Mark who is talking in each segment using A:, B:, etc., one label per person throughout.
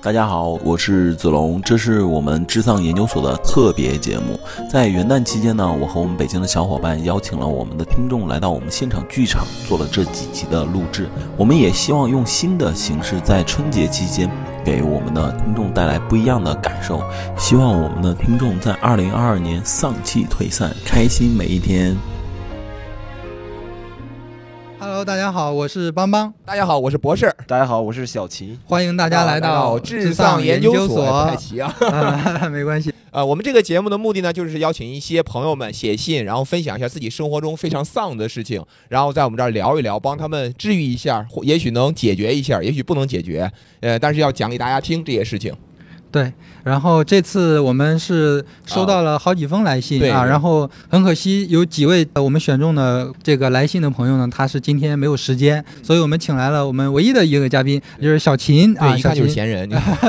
A: 大家好，我是子龙，这是我们智丧研究所的特别节目。在元旦期间呢，我和我们北京的小伙伴邀请了我们的听众来到我们现场剧场，做了这几集的录制。我们也希望用新的形式，在春节期间给我们的听众带来不一样的感受。希望我们的听众在二零二二年丧气退散，开心每一天。
B: 大家好，我是邦邦，
C: 大家好，我是博士，
D: 大家好，我是小齐，
B: 欢迎大家来到
C: 智
B: 丧
C: 丧研
B: 究
C: 所。太齐啊！
B: 啊，没关系。
C: 呃，我们这个节目的目的呢，就是邀请一些朋友们写信，然后分享一下自己生活中非常丧的事情，然后在我们这儿聊一聊，帮他们治愈一下，或也许能解决一下，也许不能解决，呃，但是要讲给大家听这些事情。
B: 对，然后这次我们是收到了好几封来信啊，然后很可惜有几位呃我们选中的这个来信的朋友呢，他是今天没有时间，所以我们请来了我们唯一的一个嘉宾，就是小秦啊，
C: 一。看就是闲人。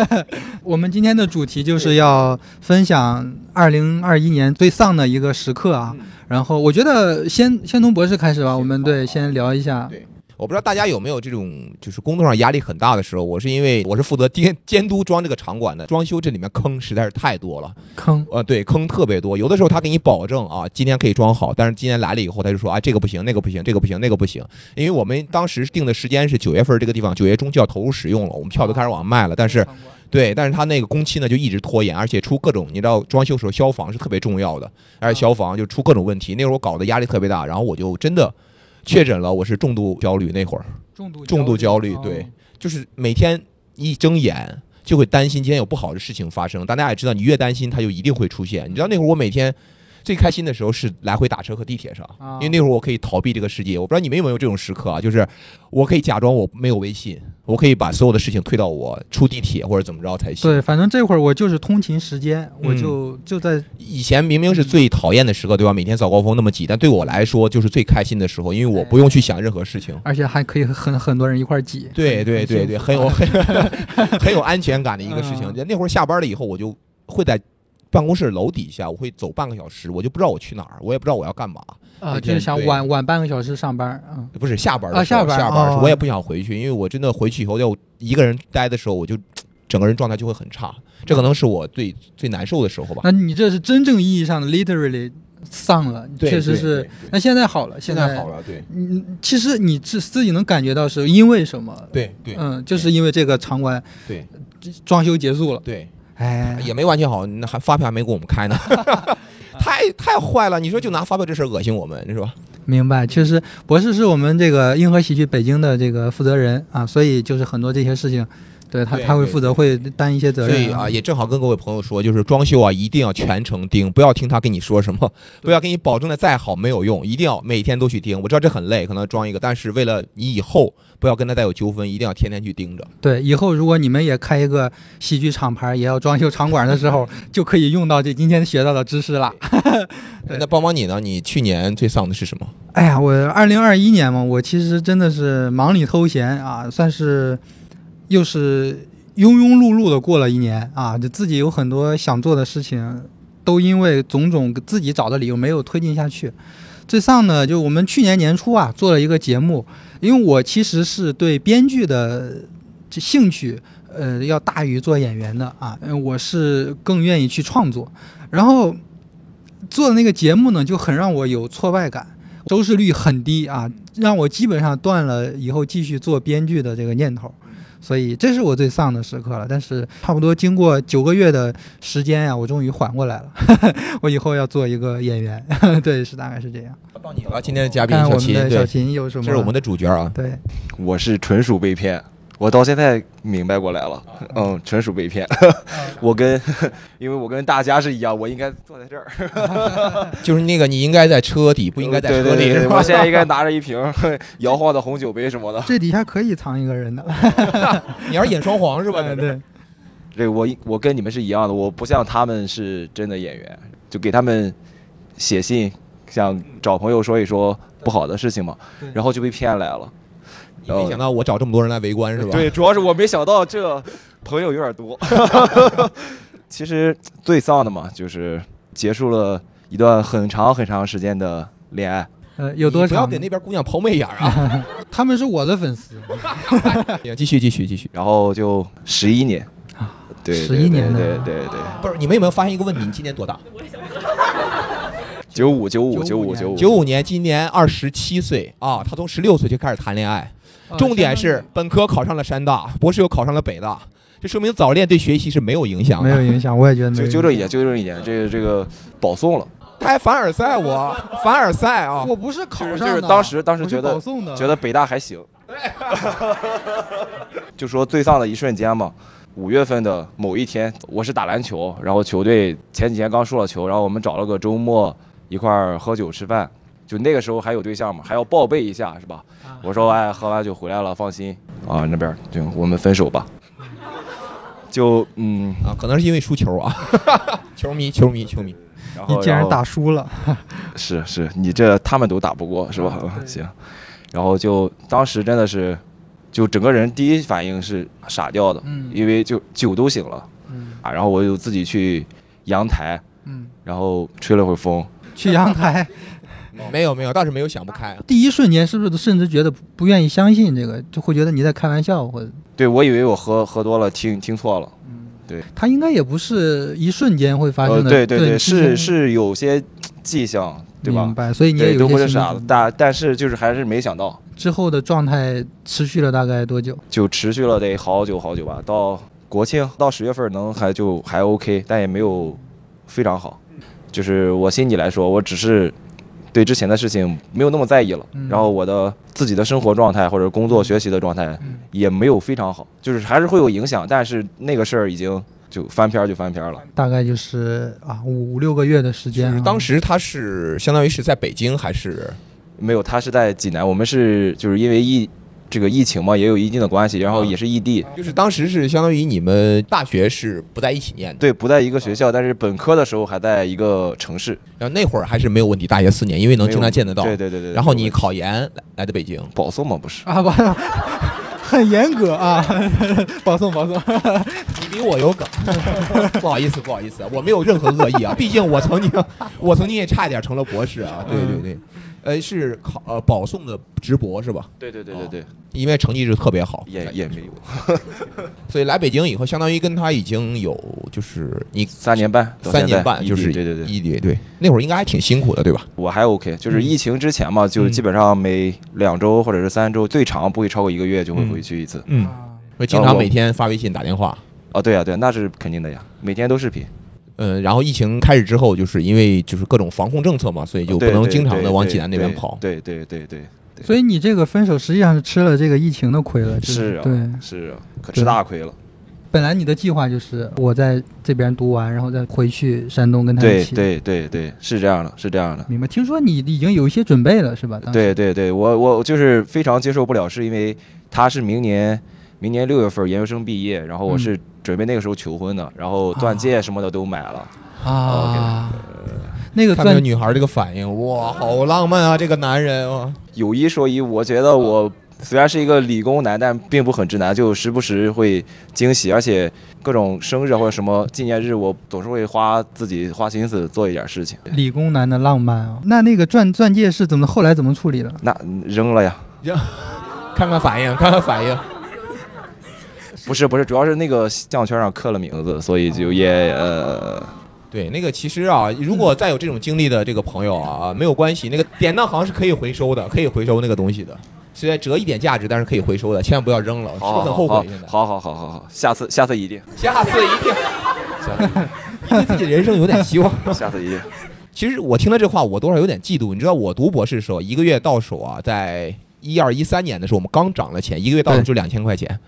B: 我们今天的主题就是要分享二零二一年最丧的一个时刻啊。然后我觉得先先从博士开始吧，我们对先聊一下。
C: 对我不知道大家有没有这种，就是工作上压力很大的时候。我是因为我是负责监监督装这个场馆的，装修这里面坑实在是太多了。
B: 坑，
C: 呃，对，坑特别多。有的时候他给你保证啊，今天可以装好，但是今天来了以后，他就说啊，这个不行，那个不行，这个不行，那个不行。因为我们当时定的时间是九月份，这个地方九月中就要投入使用了，我们票都开始往上卖了。但是，对，但是他那个工期呢就一直拖延，而且出各种，你知道装修时候消防是特别重要的，而且消防就出各种问题。那时候我搞得压力特别大，然后我就真的确诊了，我是重度焦虑那会儿。
B: 重度
C: 重度焦虑
B: 哦
C: 对就是每天一睁眼就会担心今天有不好的事情发生。大家也知道，你越担心，它就一定会出现。你知道那会儿我每天最开心的时候是来回打车和地铁上，
B: 啊
C: 因为那会儿我可以逃避这个世界。我不知道你们有没有这种时刻啊？就是我可以假装我没有微信，我可以把所有的事情推到我出地铁或者怎么着才行。
B: 对，反正这会儿我就是通勤时间，我就就在
C: 以前明明是最讨厌的时刻，对吧？每天早高峰那么挤，但对我来说就是最开心的时候，因为我不用去想任何事情。
B: 而且还可以很很多人一块儿挤。
C: 对对对对，很有很 很有安全感的一个事情。
B: 嗯
C: 那会儿下班了以后，我就会在办公室楼底下，我会走半个小时，我就不知道我去哪儿，我也不知道我要干嘛。
B: 啊，就是想晚晚半个小时上班，嗯，
C: 不是下班的
B: 啊下班
C: 下班我也不想回去，因为我真的回去以后要一个人待的时候，我就整个人状态就会很差。这可能是我最最难受的时候吧。
B: 那你这是真正意义上的 literally 丧了，确实是。那现在好了，
C: 现
B: 在
C: 在好了，对
B: 嗯，其实你自自己能感觉到是因为什么？
C: 对对
B: 嗯，就是因为这个场馆
C: 对
B: 装修结束了。
C: 对，
B: 哎，
C: 也没完全好，那还发票还没给我们开呢，太太坏了！你说就拿发票这事儿恶心我们，是吧？
B: 明白，确实，博士是我们这个硬核喜剧北京的这个负责人啊，所以就是很多这些事情，对他他会负责，会担一些责任
C: 所以啊，也正好跟各位朋友说，就是装修啊，一定要全程盯，不要听他跟你说什么，不要给你保证的再好没有用，一定要每天都去盯。我知道这很累，可能装一个，但是为了你以后不要跟他再有纠纷，一定要天天去盯着。
B: 对，以后如果你们也开一个喜剧厂牌，也要装修场馆的时候，就可以用到这今天学到的知识了。对
C: 那帮帮你呢？你去年最丧的是什么？
B: 哎呀，我二零二一年嘛，我其实真的是忙里偷闲啊，算是又是庸庸碌碌的过了一年啊，就自己有很多想做的事情，都因为种种自己找的理由没有推进下去。最丧呢，就我们去年年初啊做了一个节目，因为我其实是对编剧的这兴趣，呃，要大于做演员的啊，我是更愿意去创作，然后做的那个节目呢，就很让我有挫败感。收视率很低啊，让我基本上断了以后继续做编剧的这个念头，所以这是我最丧的时刻了。但是差不多经过九个月的时间呀、我终于缓过来了。我以后要做一个演员，对，是大概是这样。
C: 到你了，今天的嘉宾
B: 看我们
C: 小秦，
B: 的小
C: 对，
B: 秦有什么？
C: 这是我们的主角啊。
B: 对，
D: 我是纯属被骗，我到现在明白过来了，嗯，纯属被骗。我跟，因为我跟大家是一样，我应该坐在这儿，
C: 就是那个你应该在车底，不应该在车里，
D: 我现在应该拿着一瓶摇晃的红酒杯什么的。
B: 这底下可以藏一个人的，
C: 你要是演双簧是吧？
B: 对对。
D: 这个我我跟你们是一样的，我不像他们是真的演员，就给他们写信，想找朋友说一说不好的事情嘛，然后就被骗来了。
C: 你没想到我找这么多人来围观是吧？
D: 对，主要是我没想到这朋友有点多。其实最丧的嘛，就是结束了一段很长很长时间的恋爱。
B: 呃，有多长
C: 不要给？那边姑娘抛媚眼啊！
B: 他们是我的粉丝，
C: 继续继续继续。
D: 然后就十一年，对，
B: 十一年的
D: 对对对对，
C: 不是你们有没有发现一个问题？你今年多大？
D: 九五九五
B: 95
D: 九五
B: 年
D: 九五
C: 九五年，今年二十七岁啊，他从十六岁就开始谈恋爱。
B: 啊
C: 重点是本科考上了山大，博士又考上了北大，这说明早恋对学习是没有影响的。
B: 没有影响，我也觉得没有。
D: 就纠正一点，纠正一点，这个这个保送了，
C: 他还凡尔赛我，凡尔赛啊！
B: 我不是考上的，
D: 就是当时当时觉得
B: 保送的，
D: 觉得北大还行。就说最丧的一瞬间嘛，五月份的某一天，我是打篮球，然后球队前几天刚输了球，然后我们找了个周末一块儿喝酒吃饭，就那个时候还有对象嘛，还要报备一下是吧？我说哎，喝完酒回来了，放心啊，那边就我们分手吧。就嗯，
C: 啊，可能是因为输球啊，球迷，球迷，球迷。
D: 然后
B: 你竟然打输了，
D: 是是，你这他们都打不过是吧？
B: 啊
D: 行，然后就当时真的是，就整个人第一反应是傻掉的，
B: 嗯
D: 因为就酒都醒了
B: 嗯
D: 啊，然后我就自己去阳台，
B: 嗯，
D: 然后吹了会儿风，
B: 去阳台，
C: 没有没有，倒是没有想不开。
B: 第一瞬间是不是甚至觉得不不愿意相信这个，就会觉得你在开玩笑，或者
D: 对我以为我喝喝多了，听听错了，对
B: 他应该也不是一瞬间会发
D: 呃，
B: 生的，
D: 对对对，
B: 之
D: 是是有些迹象，对吧
B: 明？白，所以你也，有些
D: 傻子，但但是就是还是没想到，
B: 之后的状态持续了大概多久？
D: 就持续了得好久好久吧，到国庆到十月份能还就还 OK，但也没有非常好。就是我心里来说，我只是对之前的事情没有那么在意了，
B: 嗯
D: 然后我的自己的生活状态或者工作学习的状态
B: 嗯
D: 也没有非常好，就是还是会有影响，但是那个事儿已经就翻篇儿就翻篇儿了。
B: 大概就是啊五五六个月的时间、啊。
C: 当时他是相当于是在北京还是？
D: 没有，他是在济南，我们是就是因为疫这个疫情嘛，也有一定的关系，然后也是异地，
C: 就是当时是相当于你们大学是不在一起念的，
D: 对，不在一个学校，但是本科的时候还在一个城市，
C: 然后那会儿还是没有问题，大学四年，因为能经常见得到。
D: 对对对对。
C: 然后你考研来来的北京，
D: 保送吗，不是？
B: 啊不，很严格啊，保送保送。
C: 你比我有梗，不好意思不好意思，我没有任何恶意啊，毕竟我曾经我曾经也差一点成了博士啊，对对对，呃是考呃保送的直博是吧？
D: 对对对对对，
C: 因为成绩是特别好，
D: 也也没有
C: 所以来北京以后，相当于跟他已经有就是你
D: 三年半，
C: 三年半就是
D: 对对对，
C: 异地对，那会儿应该还挺辛苦的对吧？
D: 我还 OK，就是
C: 嗯
D: 疫情之前嘛，就
C: 是
D: 基本上每两周或者是三周，最长不会超过一个月就会回去一次。
C: 嗯，会经常每天发微信打电话。
D: 哦，对呀对呀，那是肯定的呀，每天都视频，
C: 嗯，然后疫情开始之后，就是因为就是各种防控政策嘛，所以就不能经常的往济南那边跑。
D: 对对对对，
B: 所以你这个分手实际上是吃了这个疫情的亏了，就是
D: 啊，
B: 对。
D: 是啊，可吃大亏了。
B: 本来你的计划就是我在这边读完，然后再回去山东跟他一起。
D: 对对对对，是这样的，是这样的。
B: 明白。听说你已经有一些准备了，是吧？当时
D: 对对对，我我就是非常接受不了，是因为他是明年明年六月份研究生毕业，然后我
B: 嗯
D: 是准备那个时候求婚的，然后钻戒什么的都买了。
B: 啊，那个钻
C: 女孩这个反应，哇，好浪漫啊！这个男人啊，
D: 有一说一，我觉得我虽然是一个理工男，但并不很直男，就时不时会惊喜，而且各种生日或者什么纪念日，我总是会花自己花心思做一点事情。
B: 理工男的浪漫啊。那那个钻钻戒是怎么后来怎么处理的？
D: 那扔了呀？
C: 扔 看看反应，看看反应。
D: 不是不是，主要是那个项圈上刻了名字，所以就也呃。
C: 对，那个其实啊，如果再有这种经历的这个朋友啊，没有关系，那个典当行是可以回收的，可以回收那个东西的，虽然折一点价值，但是可以回收的，千万不要扔了，是很后悔？现在，
D: 好好好好好，下次下次一定，
C: 下次一定，你对自己的人生有点希望。
D: 下次一定。
C: 其实我听了这话，我多少有点嫉妒。你知道，我读博士的时候，一个月到手啊，在一二一三年的时候，我们刚涨了钱，一个月到手就两千块钱，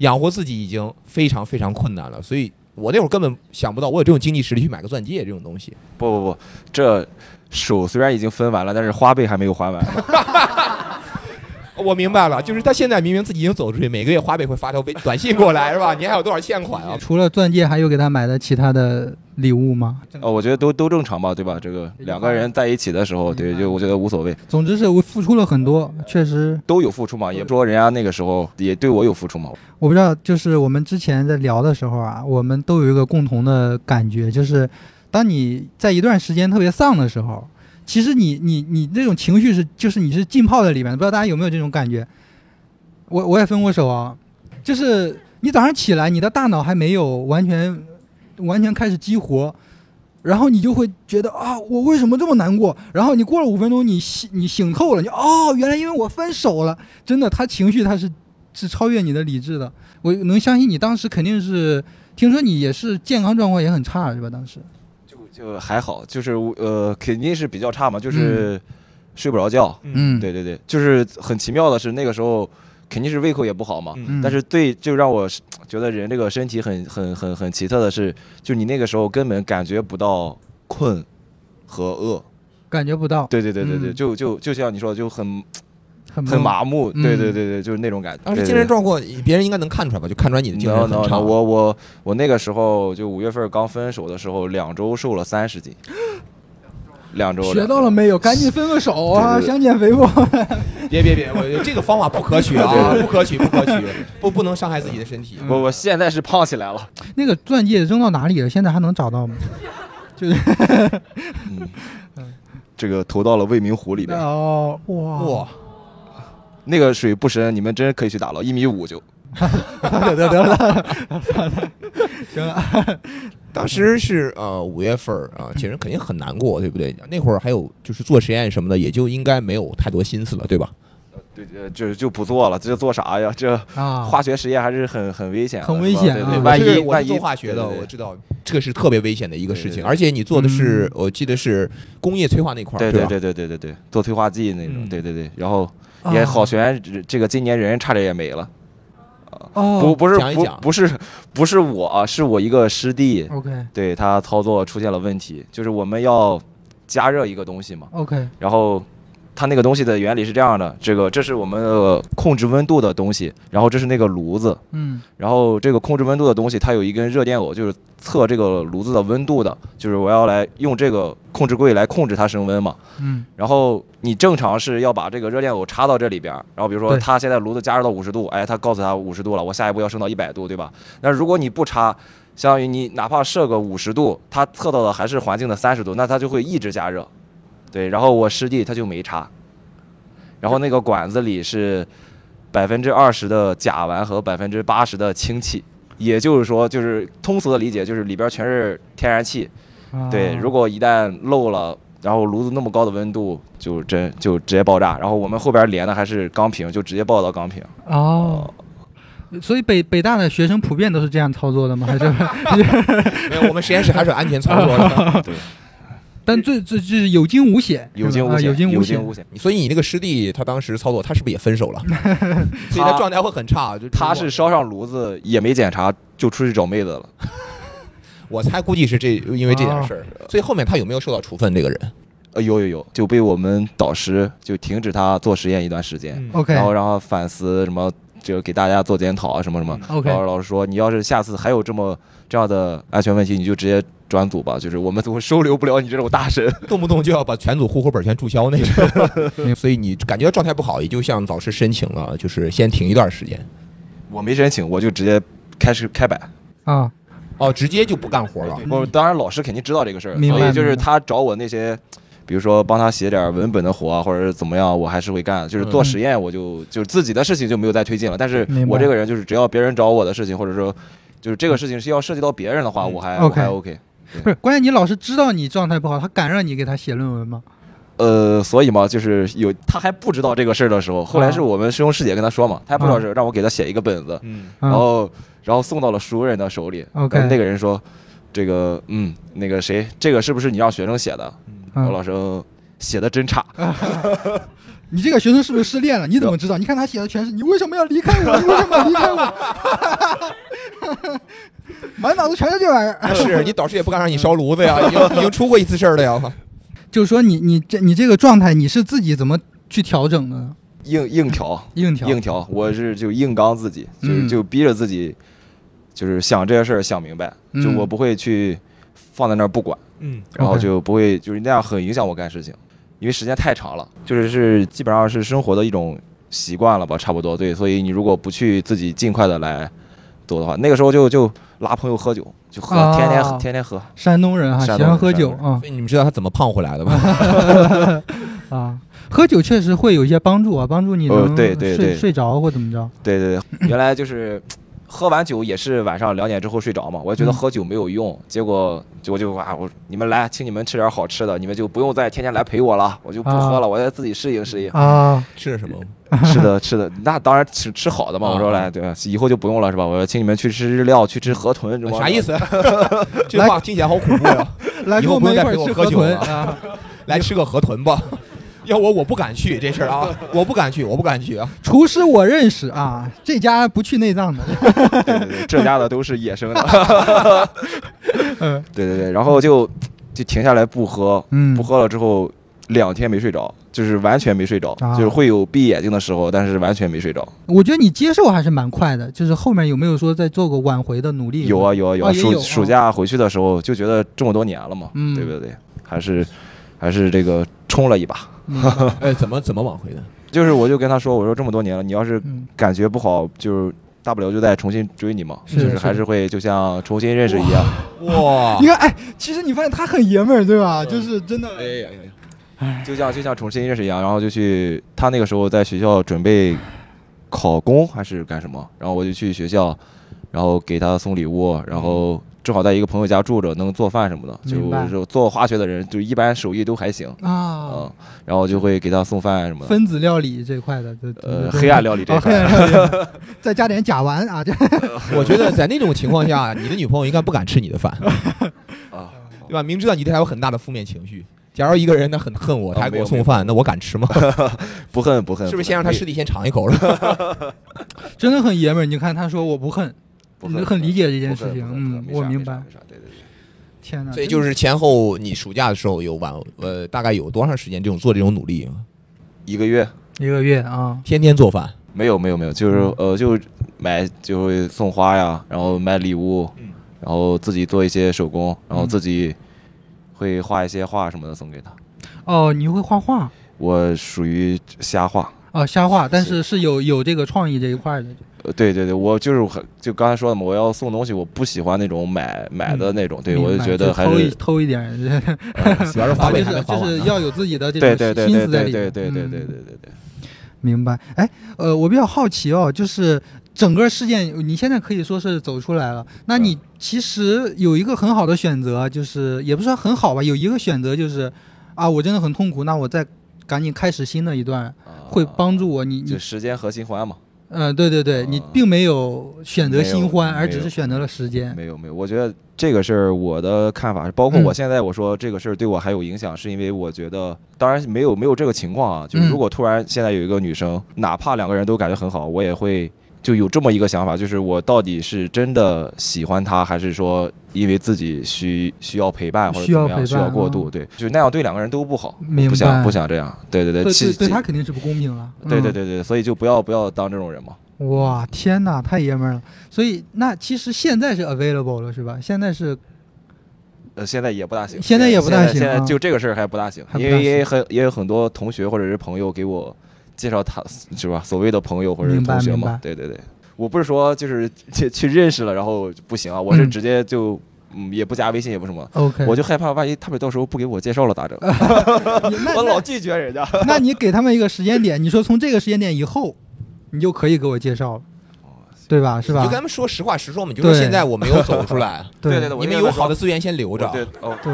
C: 养活自己已经非常非常困难了。所以我那会儿根本想不到，我有这种经济实力去买个钻戒这种东西。
D: 不不不，这手虽然已经分完了，但是花呗还没有还完。
C: 我明白了，就是他现在明明自己已经走出去，每个月花呗会发条微短信过来，是吧？你还有多少欠款啊？
B: 除了钻戒，还有给他买的其他的礼物吗？
D: 哦，我觉得都都正常吧，对吧？这个两个人在一起的时候，对，就我觉得无所谓，
B: 总之是我付出了很多，确实，
D: 都有付出嘛，也不说人家那个时候也对我有付出嘛。
B: 我不知道，就是我们之前在聊的时候啊，我们都有一个共同的感觉，就是当你在一段时间特别丧的时候，其实你你你这种情绪是，就是你是浸泡在里面的，不知道大家有没有这种感觉？我我也分过手啊，就是你早上起来，你的大脑还没有完全完全开始激活，然后你就会觉得啊，我为什么这么难过？然后你过了五分钟，你醒你醒透了，你哦，原来因为我分手了。真的，他情绪他是是超越你的理智的。我能相信你当时肯定是，听说你也是健康状况也很差是吧？当时
D: 就就还好，就是呃肯定是比较差嘛，就是睡不着觉。
B: 嗯，
D: 对对对，就是很奇妙的是那个时候肯定是胃口也不好嘛，
C: 嗯。
B: 嗯，
D: 但是对，就让我觉得人这个身体很很很很奇特的是，就你那个时候根本感觉不到困和饿。
B: 感觉不到，
D: 对对对对对，
B: 嗯。
D: 就就就像你说的，就很
B: 很
D: 很麻木。
B: 嗯
D: 对对对对，就是那种感觉。
C: 当时精神状况，别人应该能看出来吧？就看出来你的精神很差。
D: 我我我那个时候就五月份刚分手的时候，两周瘦了三十斤，两周。
B: 学到了没有？赶紧分个手啊！
D: 对对对
B: 想减肥不？
C: 别别别，我这个方法不可取啊，不可取，不可取，不不能伤害自己的身体。
D: 我我现在是胖起来了。
B: 那个钻戒扔到哪里了？现在还能找到吗？就是
D: 嗯，这个投到了未名湖里边，
B: 哦，哇
C: 哇，
D: 那个水不深，你们真可以去打捞，一米五就。
B: 得得得了，行了，
C: 当时是呃五月份啊，其实肯定很难过，对不对？那会儿还有就是做实验什么的，也就应该没有太多心思了，对吧？
D: 对，呃，就就不做了，这做啥呀？这
B: 啊，
D: 化学实验还是很很危险，
B: 很危险
D: 万一万一
C: 做化学的，我知道这个是特别危险的一个事情，而且你做的是
B: 嗯，
C: 我记得是工业催化那块儿，
D: 对对对对对对对，做催化剂那种，
C: 嗯
D: 对对对，然后
B: 啊
D: 也好悬，这这个今年人差点也没了，不
B: 哦
D: 不是
C: 讲一讲
D: 不不是不是我啊，是我一个师弟
B: ，，OK
D: 对他操作出现了问题，就是我们要加热一个东西嘛
B: ，OK，
D: 然后它那个东西的原理是这样的，这个这是我们的控制温度的东西，然后这是那个炉子，
B: 嗯
D: 然后这个控制温度的东西，它有一根热电偶，就是测这个炉子的温度的，就是我要来用这个控制柜来控制它升温嘛。
B: 嗯
D: 然后你正常是要把这个热电偶插到这里边，然后比如说它现在炉子加热到五十度，哎，它告诉它五十度了，我下一步要升到一百度，对吧？那如果你不插，相当于你哪怕设个五十度，它测到的还是环境的三十度，那它就会一直加热。对，然后我师弟他就没插，然后那个管子里是百分之二十的甲烷和百分之八十的氢气，也就是说，就是通俗的理解就是里边全是天然气。
B: 啊
D: 对，如果一旦漏了，然后炉子那么高的温度，就真就直接爆炸。然后我们后边连的还是钢瓶，就直接爆到钢瓶。
B: 哦，所以北北大的学生普遍都是这样操作的吗？还是？
C: 没有，我们实验室还是有安全操作的。
D: 对，
B: 但最最就是有惊无险，
D: 有惊无险，
B: 有惊无险
D: 无险。
C: 所以你那个师弟他当时操作，他是不是也分手了？所以他状态会很差。就
D: 他是烧上炉子也没检查，就出去找妹子了。
C: 我猜估计是这因为这件事儿，所以后面他有没有受到处分？这个人
D: 呃，有有有，就被我们导师就停止他做实验一段时间
B: ，OK
D: 然后让他反思什么，就给大家做检讨啊什么什么。
B: OK
D: 然后老师说，你要是下次还有这么这样的安全问题，你就直接转组吧，就是我们都收留不了你这种大神。
C: 动不动就要把全组户口本全注销那种，所以你感觉状态不好，也就向老师申请了，就是先停一段时间。
D: 我没申请，我就直接开始开摆。
B: 啊，
C: 哦，直接就不干活了。
D: 我当然老师肯定知道这个事儿，所以就是他找我那些，比如说帮他写点文本的活啊，或者是怎么样，我还是会干。就是做
B: 嗯
D: 实验，我就就自己的事情就没有再推进了。但是我这个人就是只要别人找我的事情，或者说就是这个事情是要涉及到别人的话，
C: 嗯
D: 我还我还 OK。
B: 不是，关键你老师知道你状态不好，他敢让你给他写论文吗？
D: 呃，所以嘛，就是有他还不知道这个事儿的时候，后来是我们师兄师姐跟他说嘛，他还不知道是让我给他写一个本子，
C: 嗯，
B: 啊
D: 然后然后送到了熟人的手里。
B: OK
D: 那个人说，这个嗯，那个谁，这个是不是你让学生写的？然后
B: 嗯，
D: 老师嗯写的真差。
B: 你这个学生是不是失恋了？你怎么知道？你看他写的全是你为什么要离开我？你为什么要离开我？满脑子全是这玩意儿。
C: 是你导师也不敢让你烧炉子呀，已经已经出过一次事儿了呀。
B: 就是说你你这你这个状态，你是自己怎么去调整的呢？
D: 硬硬调，
B: 硬调，
D: 硬调，我是就硬刚自己，就就逼着自己，就是想这些事儿想明白，就
B: 嗯
D: 我不会去放在那儿不管，
C: 嗯，
D: 然后就不会就是那样很影响我干事情，因为时间太长了，就是是基本上是生活的一种习惯了吧，差不多对，所以你如果不去自己尽快的来做的话，那个时候就就拉朋友喝酒，就喝，
B: 啊。
D: 天天喝天天喝，
B: 山东人哈，喜欢喝酒
D: 山
B: 啊。
C: 所以你们知道他怎么胖回来的吧？
B: 啊，喝酒确实会有一些帮助啊，帮助你
D: 呃
B: 能睡
D: 对对对。
B: 睡着或怎么着。
D: 对对对，原来就是喝完酒也是晚上两点之后睡着嘛，我就觉得
B: 嗯
D: 喝酒没有用，结果我就啊，我你们来，请你们吃点好吃的，你们就不用再天天来陪我了，我就不喝了，我再自己适应适应。
B: 啊，
C: 吃的什么？
D: 吃的吃的，那当然吃吃好的嘛。
C: 啊
D: 我说来，对吧？以后就不用了是吧？我说请你们去吃日料，去吃河豚，是吧
C: 啥意？思？这话听起来好恐怖呀！
B: 来
C: 以后
B: 跟我们一块儿
C: 不用再陪我
B: 吃河豚
C: 喝酒了
B: 啊！
C: 来吃个河豚吧。要我我不敢去这事儿啊，我不敢去，我不敢去啊。
B: 厨师我认识啊，这家不去内脏的。
D: 对对对，这家的都是野生的。
B: 嗯
D: 对对对，然后就就停下来不喝，
B: 嗯
D: 不喝了之后两天没睡着，就是完全没睡着，
B: 啊
D: 就是会有闭眼睛的时候，但是完全没睡着。
B: 我觉得你接受还是蛮快的，就是后面有没有说再做过挽回的努力？
D: 有啊有啊有啊，暑暑假回去的时候就觉得这么多年了嘛，
B: 嗯
D: 对不对？还是还是这个冲了一把。
B: 明白
C: 呃，怎么怎么挽回的？
D: 就是我就跟他说，我说这么多年了，你要是
B: 嗯，
D: 感觉不好，就是大不了就再重新追你嘛，
B: 是
D: 就是还是会就像重新认识一样。
C: 哇
B: 你！看，哎，其实你发现他很爷们儿，对吧？就是真的，
C: 哎呀呀呀！
D: 就像就像重新认识一样，然后就去他那个时候在学校准备考公还是干什么，然后我就去学校，然后给他送礼物，然后正好在一个朋友家住着，能做饭什么的，就是做化学的人就一般手艺都还行，
B: 啊
D: 嗯，，然后就会给他送饭什么的，
B: 分子料理这块的，
D: 呃，黑暗料理这块，
B: 再加点甲烷啊，这
C: 我觉得在那种情况下，你的女朋友应该不敢吃你的饭，
D: 啊，
C: 对吧？明知道你对她有很大的负面情绪。假如一个人他很恨我，
D: 啊
C: 他还给我送饭，那我敢吃吗？
D: 不恨不恨，
C: 是不是先让他
D: 可以
C: 师弟先尝一口了？
B: 真的很爷们儿。你看他说我不恨，很理解这件事情，嗯，我明白。
D: 没啥对对对。
B: 天哪，
C: 所以就是前后你暑假的时候有晚呃大概有多长时间这种做这种努力？
D: 一个月
B: 一个月啊，
C: 天天做饭，
D: 没有没有没有，就是
B: 嗯
D: 呃就买就会送花呀，然后买礼物，
C: 嗯
D: 然后自己做一些手工，然后
B: 嗯
D: 自己会画一些画什么的送给他。
B: 哦，你会画画
D: 我属于瞎画，
B: 哦，瞎画，但是是有有这个创意这一块的，
D: 呃，对对对，我就是很就刚才说的嘛，我要送东西，我不喜欢那种买买的那种，对我就觉得还
B: 偷一
D: 是，
B: 偷一点，
C: 主要是花
B: 啊，
C: 呗
B: 就是要有自己的这
D: 对
B: 种心思在里面。
D: 对对对对对
B: 嗯
D: 对对对对。
B: 明白。哎，呃，我比较好奇哦，就是整个事件，你现在可以说是走出来了，那你其实有一个很好的选择，就是也不是说很好吧，有一个选择就是，啊，我真的很痛苦，那我再赶紧开始新的一段，
D: 啊
B: 会帮助我。你你，
D: 就时间和新欢嘛。
B: 嗯，对对对，你
D: 啊
B: 并没有选择新欢，而只是选择了时间。
D: 没有没有，我觉得这个事儿我的看法是，包括
B: 嗯
D: 我现在我说这个事儿对我还有影响，是因为我觉得，当然没有没有这个情况啊，就是
B: 嗯
D: 如果突然现在有一个女生，哪怕两个人都感觉很好，我也会就有这么一个想法，就是我到底是真的喜欢他，还是说因为自己需需要陪伴或者怎么样需要过度，对，就那样对两个人都不好，
B: 明
D: 不想不想这样，对对对，
B: 对
D: 其
B: 对对他肯定是不公平了。嗯
D: 对对对对，所以就不要不要当这种人嘛。
B: 哇，天哪，太爷们儿了！所以那其实现在是 available 了，是吧？现在是
D: 呃，现在也不大行，
B: 现在也不大行
D: 现在
B: 啊
D: 就这个事儿还不大行，因为也很也有很多同学或者是朋友给我介绍他是吧，所谓的朋友或者是同学嘛，对对对，我不是说就是去去认识了然后不行啊，我是
B: 嗯
D: 直接就嗯也不加微信也不什么
B: ，OK。
D: 我就害怕万一他们到时候不给我介绍了咋整？我老拒绝人家。
B: 那你给他们一个时间点，你说从这个时间点以后，你就可以给我介绍了，对吧？是吧
C: 你就跟？他们说实话实说嘛，你就说现在我没有走出来，
D: 对 对对，
C: 你们有好的资源先留着。
D: 对哦，
B: 对，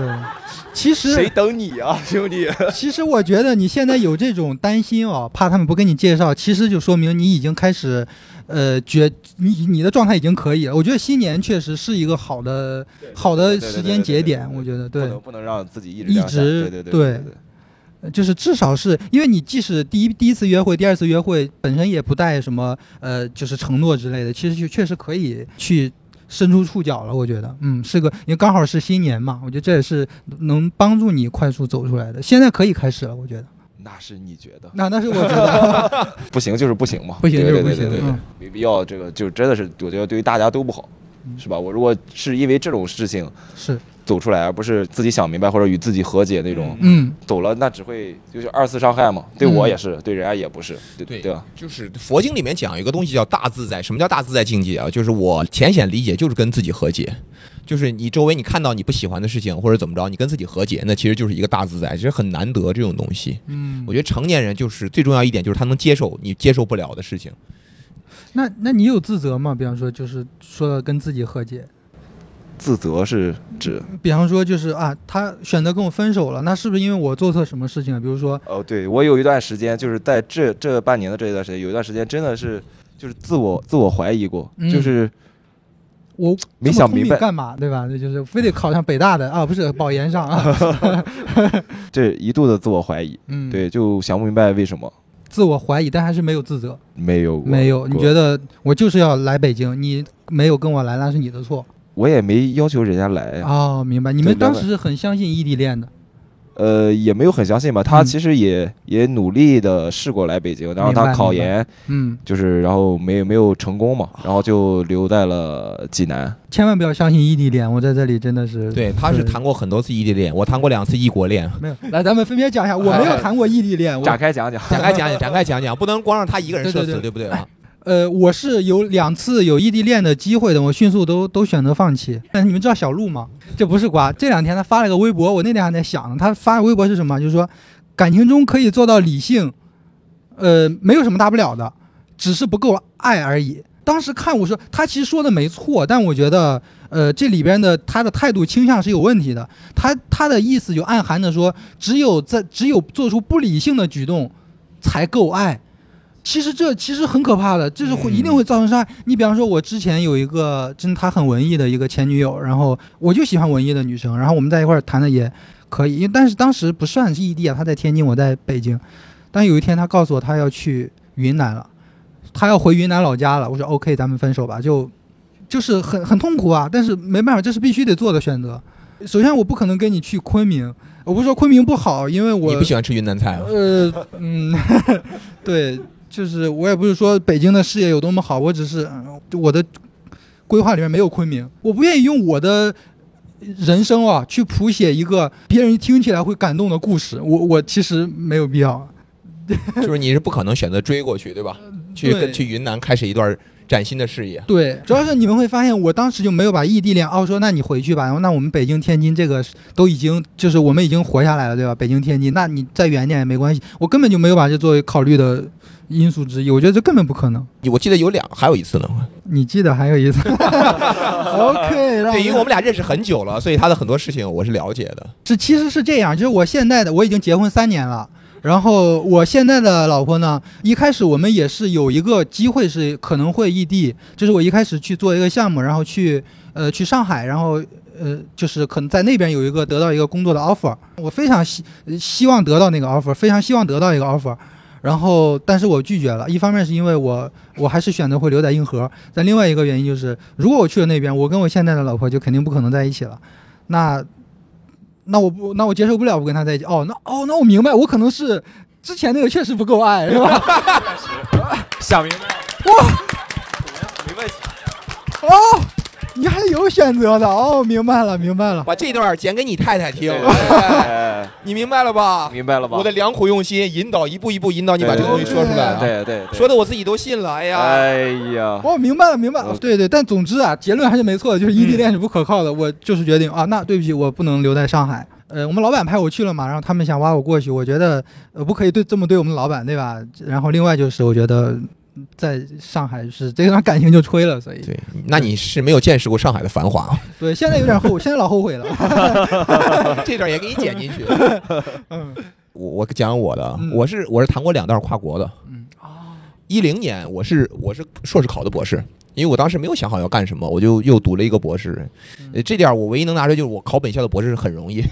B: 其实谁
D: 等你啊，兄弟？
B: 其实我觉得你现在有这种担心哦，怕他们不跟你介绍，其实就说明你已经开始，呃，觉你你的状态已经可以了。我觉得新年确实是一个好的好的时间节点，我觉得对
D: 不能。不能让自己一直
B: 一直
D: 对对对
B: 对
D: 对对。
B: 就是至少是因为你即使第一第一次约会、第二次约会本身也不带什么呃，就是承诺之类的，其实就确实可以去伸出触角了。我觉得，嗯，是个因为刚好是新年嘛，我觉得这也是能帮助你快速走出来的。现在可以开始了，我觉得。
D: 那是你觉得
B: 那那是我觉得
D: 不行就是不行嘛，
B: 不行
D: 对
B: 就是不行
D: 对对对对
B: 嗯
D: 没必要这个就真的是我觉得对于大家都不好，是吧？我如果是因为这种事情
B: 是，
D: 走出来，而不是自己想明白或者与自己和解那种，
B: 嗯，
D: 走了那只会就是二次伤害嘛，对我也是，对人家也不是，对
C: 对
D: 对吧？
C: 就是佛经里面讲一个东西叫大自在。什么叫大自在境界啊？就是我浅显理解，就是跟自己和解。就是你周围你看到你不喜欢的事情或者怎么着，你跟自己和解，那其实就是一个大自在，其实很难得这种东西。
B: 嗯
C: 我觉得成年人就是最重要一点，就是他能接受你接受不了的事情。
B: 那那你有自责吗？比方说，就是说的跟自己和解，
D: 自责是指
B: 比方说就是啊，他选择跟我分手了，那是不是因为我做错什么事情了？比如说，
D: 哦，对我有一段时间就是在这这半年的这一段时间，有一段时间真的是就是自我自我怀疑过，
B: 嗯
D: 就是
B: 我
D: 没想明白
B: 干嘛，对吧？那就是非得考上北大的啊，不是保研上啊。
D: 这一度的自我怀疑，
B: 嗯，，
D: 对，就想不明白为什么
B: 自我怀疑，但还是没有自责，
D: 没有
B: 没有。你觉得我就是要来北京，你没有跟我来，那是你的错。
D: 我也没要求人家来呀，
B: 哦，明白。你们当时是很相信异地恋的，
D: 呃，也没有很相信吧。他
B: 嗯
D: 其实也也努力的试过来北京，然后他考研
B: 嗯，
D: 就是然后没有没有成功嘛，然后就留在了济南。
B: 千万不要相信异地恋。我在这里真的是
C: 对，他是谈过很多次异地恋，我谈过两次异国恋。
B: 没有。来，咱们分别讲一下，我没有 谈过异地恋，我
D: 展开讲讲，
C: 展开讲讲，展开讲讲，不能光让他一个人社死，
B: 对对对
C: 对不对啊？
B: 呃，我是有两次有异地恋的机会的，我迅速都都选择放弃。但你们知道小鹿吗？这不是瓜。这两天他发了个微博，我那天还在想。他发微博是什么？就是说，感情中可以做到理性，呃，没有什么大不了的，只是不够爱而已。当时看我说他其实说的没错，但我觉得，呃，这里边的他的态度倾向是有问题的。他他的意思就暗含着说，只有在只有做出不理性的举动，才够爱。其实这其实很可怕的，这是会
C: 嗯
B: 一定会造成伤害。你比方说，我之前有一个真她很文艺的一个前女友，然后我就喜欢文艺的女生，然后我们在一块儿谈的也可以，因为但是当时不算是异地啊，她在天津，我在北京。但有一天她告诉我她要去云南了，她要回云南老家了。我说 OK，咱们分手吧，就就是很很痛苦啊，但是没办法，这是必须得做的选择。首先，我不可能跟你去昆明，我不是说昆明不好，因为我
C: 你不喜欢吃云南菜啊？
B: 呃，嗯，对，就是我也不是说北京的事业有多么好，我只是、嗯我的规划里面没有昆明，我不愿意用我的人生啊去谱写一个别人听起来会感动的故事，我我其实没有必要。
C: 就是你是不可能选择追过去，对吧？去跟去云南开始一段崭新的事业。
B: 对，主要是你们会发现，我当时就没有把异地恋，哦，说那你回去吧，然后那我们北京、天津这个都已经就是我们已经活下来了，对吧？北京、天津，那你再远点也没关系，我根本就没有把这作为考虑的因素之一，我觉得这根本不可能。
C: 我记得有两，还有一次呢。
B: 你记得还有一次，OK，
C: 对，因为我们俩认识很久了，所以他的很多事情我是了解的。
B: 是其实是这样，就是我现在的我已经结婚三年了，然后我现在的老婆呢，一开始我们也是有一个机会是可能会异地，就是我一开始去做一个项目，然后去呃去上海，然后呃就是可能在那边有一个得到一个工作的 offer，我非常希希望得到那个 offer，非常希望得到一个 offer。然后，但是我拒绝了。一方面是因为我我还是选择会留在硬核，但另外一个原因就是，如果我去了那边，我跟我现在的老婆就肯定不可能在一起了。那那我不，那我接受不了不跟她在一起。哦，那哦，那我明白，我可能是之前那个确实不够爱，是吧？
D: 想明白了，
B: 哇，
D: 没问题。
B: 哦，你还有选择的哦，明白了，明白了。
C: 把这段剪给你太太听，
D: 哎
C: 你明白了吧？
D: 明白了吧？
C: 我的良苦用心，引导一步一步引导你把这个东西说出来啊。
D: 对对对，
C: 说的我自己都信了。哎呀，
D: 哎呀，
B: 哦，明白了，明白了。
D: 嗯
B: 对对，但总之啊，结论还是没错的，就是异地恋是不可靠的。我就是决定啊，那对不起，我不能留在上海。呃，我们老板派我去了嘛，然后他们想挖我过去，我觉得呃不可以对这么对我们老板，对吧？然后另外就是我觉得在上海是这段感情就吹了，所以
C: 对，那你是没有见识过上海的繁华啊，
B: 对现在有点后悔，现在老后悔了。
C: 这段也给你剪进去。
B: 嗯
C: 我我讲我的
B: 嗯，
C: 我是我是谈过两段跨国的。
B: 嗯啊
C: 一零年我是我是硕士考的博士，因为我当时没有想好要干什么，我就又读了一个博士。呃，这点我唯一能拿出来就是我考本校的博士是很容易。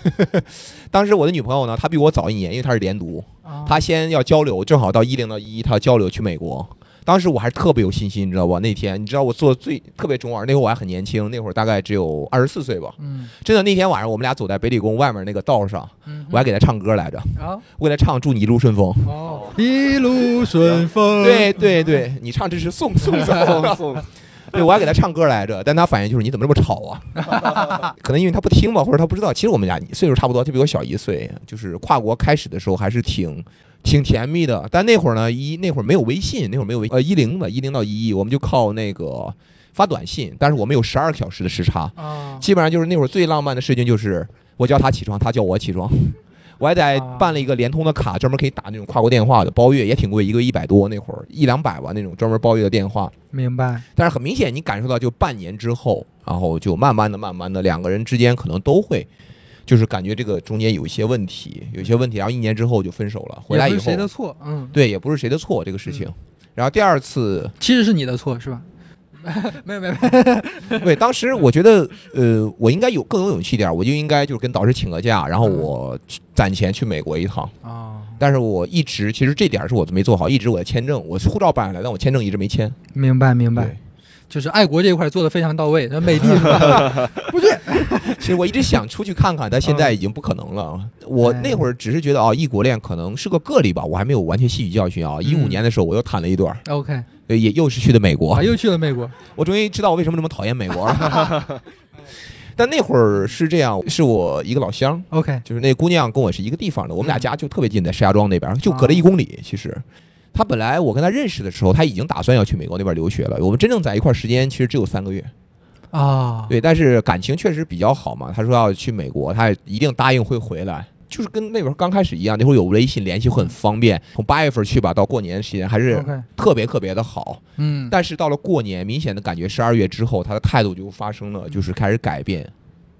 C: 当时我的女朋友呢，她比我早一年，因为她是连读，
B: 啊
C: 她先要交流，正好到一零到一，她要交流去美国。当时我还是特别有信心，你知道吧？那天你知道我做最特别中二，那会儿我还很年轻，那会儿大概只有二十四岁吧。
B: 嗯
C: 真的，那天晚上我们俩走在北理工外面那个道上，
B: 嗯
C: 我还给他唱歌来着，
B: 啊
C: 我给他唱《祝你一路顺风》。
B: 哦，一路顺风。
C: 对对对，你唱这是送送送送，对我还给他唱歌来着，但他反应就是你怎么这么吵啊？可能因为他不听吧，或者他不知道。其实我们俩岁数差不多，他比我小一岁。就是跨国开始的时候还是挺挺甜蜜的，但那会儿呢，一那会儿没有微信，那会儿没有微呃一零吧，一零到一一，我们就靠那个发短信，但是我们有十二个小时的时差，
B: 啊，
C: 基本上就是那会儿最浪漫的事情就是我叫他起床，他叫我起床。我还在
B: 啊
C: 办了一个联通的卡，专门可以打那种跨国电话的包月，也挺贵，一个月一百多，那会儿一两百吧那种专门包月的电话。
B: 明白。
C: 但是很明显，你感受到就半年之后，然后就慢慢的、慢慢的，两个人之间可能都会，就是感觉这个中间有一些问题，有一些问题，然后一年之后就分手了。回来以
B: 后谁的
C: 后，
B: 错，嗯，
C: 对，也不是谁的错这个事情。然后第二次，
B: 其实是你的错，是吧？没有没有没有，
C: 对，当时我觉得，呃，我应该有更有勇气点儿，我就应该就是跟导师请个假，然后我去攒钱去美国一趟。
B: 啊，
C: 但是我一直其实这点儿是我没做好，一直我的签证，我护照办下来，但我签证一直没签。
B: 明白明白
C: 对，，
B: 就是爱国这一块做的非常到位。那美的是吧？不是，
C: 其实我一直想出去看看，但现在已经不可能了。我
B: 哎
C: 那会儿只是觉得啊，异国恋可能是个个例吧，我还没有完全吸取教训啊。一五
B: 嗯
C: 年的时候，我又谈了一段
B: ，OK，
C: 对也又是去的美国
B: 啊，，又去了美国。
C: 我终于知道我为什么这么讨厌美国了。但那会儿是这样，是我一个老乡
B: ，OK，
C: 就是那姑娘跟我是一个地方的，我们俩
B: 嗯
C: 家就特别近，在石家庄那边，就隔了一公里。其实，她本来我跟他认识的时候，他已经打算要去美国那边留学了。我们真正在一块儿时间其实只有三个月，
B: 啊，
C: 对，但是感情确实比较好嘛。他说要去美国，他也一定答应会回来。就是跟那会儿刚开始一样，那会儿有微信联系会很方便。从八月份去吧，到过年时间还是特别特别的好。
B: 嗯，
C: 但是到了过年，明显的感觉十二月之后，他的态度就发生了，就是开始改变。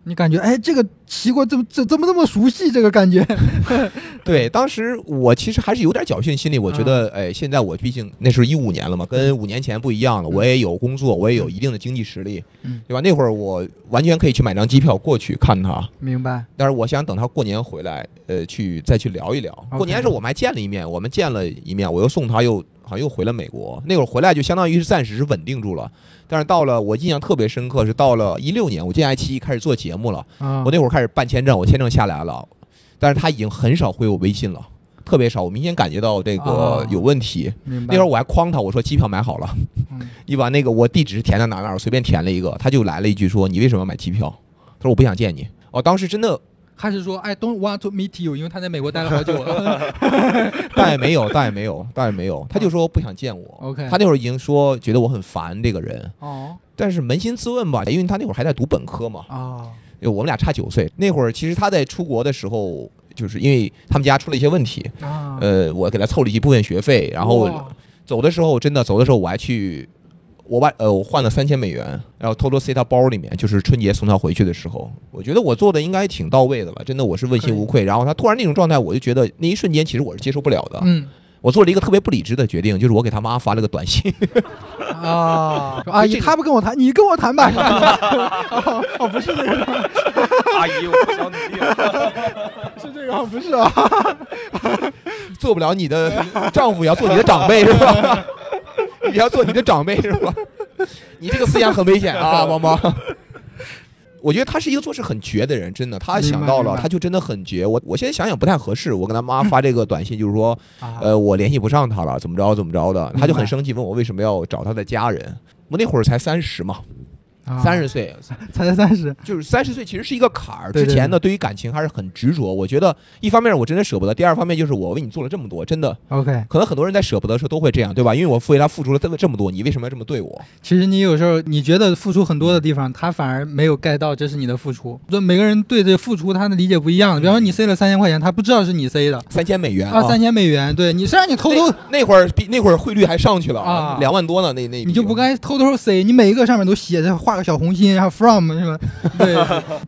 B: 你感觉哎，这个奇怪怎么怎怎么那么熟悉？这个感觉？
C: 对，当时我其实还是有点侥幸心理，我觉得，哎，现在我毕竟那时候一五年了嘛，跟五年前不一样了，我也有工作，我也有一定的经济实力，
B: 嗯。
C: 对吧？那会儿我完全可以去买张机票过去看他，
B: 明白。
C: 但是我想等他过年回来，呃，去再去聊一聊。过年的时候我们还见了一面，我们见了一面，我又送他又好像又回了美国。那会儿回来就相当于是暂时是稳定住了，但是到了我印象特别深刻是到了一六年，我进爱奇艺开始做节目了。
B: 啊。
C: 我那会儿开始办签证，我签证下来了，但是他已经很少回我微信了，特别少。我明显感觉到这个
B: 哦
C: 有问题。那会儿我还诓他，我说机票买好了，
B: 嗯
C: 你把那个我地址填在哪哪儿，我随便填了一个，他就来了一句说你为什么要买机票？他说我不想见你。哦，当时真的
B: 还是说 I，don't want to meet you，因为他在美国待了好久了。
C: 倒也没有，倒也没有，倒也没有，他就说不想见我。
B: OK
C: 他那会儿已经说觉得我很烦这个人，
B: 哦
C: 但是扪心自问吧，因为他那会儿还在读本科嘛，
B: 啊
C: 因为我们俩差九岁。那会儿其实他在出国的时候，就是因为他们家出了一些问题，
B: 啊！
C: 呃，我给他凑了一部分学费，然后走的时候，真的走的时候我还去，我把呃我换了三千美元，然后偷偷塞他包里面，就是春节送他回去的时候，我觉得我做的应该挺到位的吧，真的我是问心无愧。然后他突然那种状态，我就觉得那一瞬间其实我是接受不了的，
B: 嗯
C: 我做了一个特别不理智的决定，就是我给他妈发了个短信，
B: 啊，阿姨，
C: 这个
B: 他不跟我谈，你跟我谈吧。哦 哦，不是这个，
D: 阿姨，我不想努力了。
B: 是这个，哦不是啊。
C: 做不了你的丈夫，也要做你的长辈是吧？也要做你的长辈 是吧？你这个思想很危险啊，猫猫。我觉得他是一个做事很绝的人，真的，他想到了，他就真的很绝。我我现在想想不太合适，我跟他妈发这个短信，就是说，
B: 啊
C: 呃，我联系不上他了，怎么着怎么着的，他就很生气，问我为什么要找他的家人。我那会儿才三十嘛，
B: 啊
C: 三十岁，
B: 才三十，
C: 就是三十岁其实是一个坎儿。之前呢，对于感情还是很执着。我觉得一方面我真的舍不得，第二方面就是我为你做了这么多，真的
B: OK，
C: 可能很多人在舍不得的时候都会这样，对吧？因为我为他付出了这么这么多，你为什么要这么对我？
B: 其实你有时候你觉得付出很多的地方，他反而没有 get 到这是你的付出。就每个人对这付出他的理解不一样。比方说你塞了三千块钱，他不知道是你塞的
C: 三千美元
B: 啊，三千美元，对你是让你偷偷，
C: 那那会儿比那会儿汇率还上去了
B: 啊
C: 两万多呢，那那
B: 你就不该偷偷塞，你每一个上面都写着画个小红心，然后 from 是吧？对，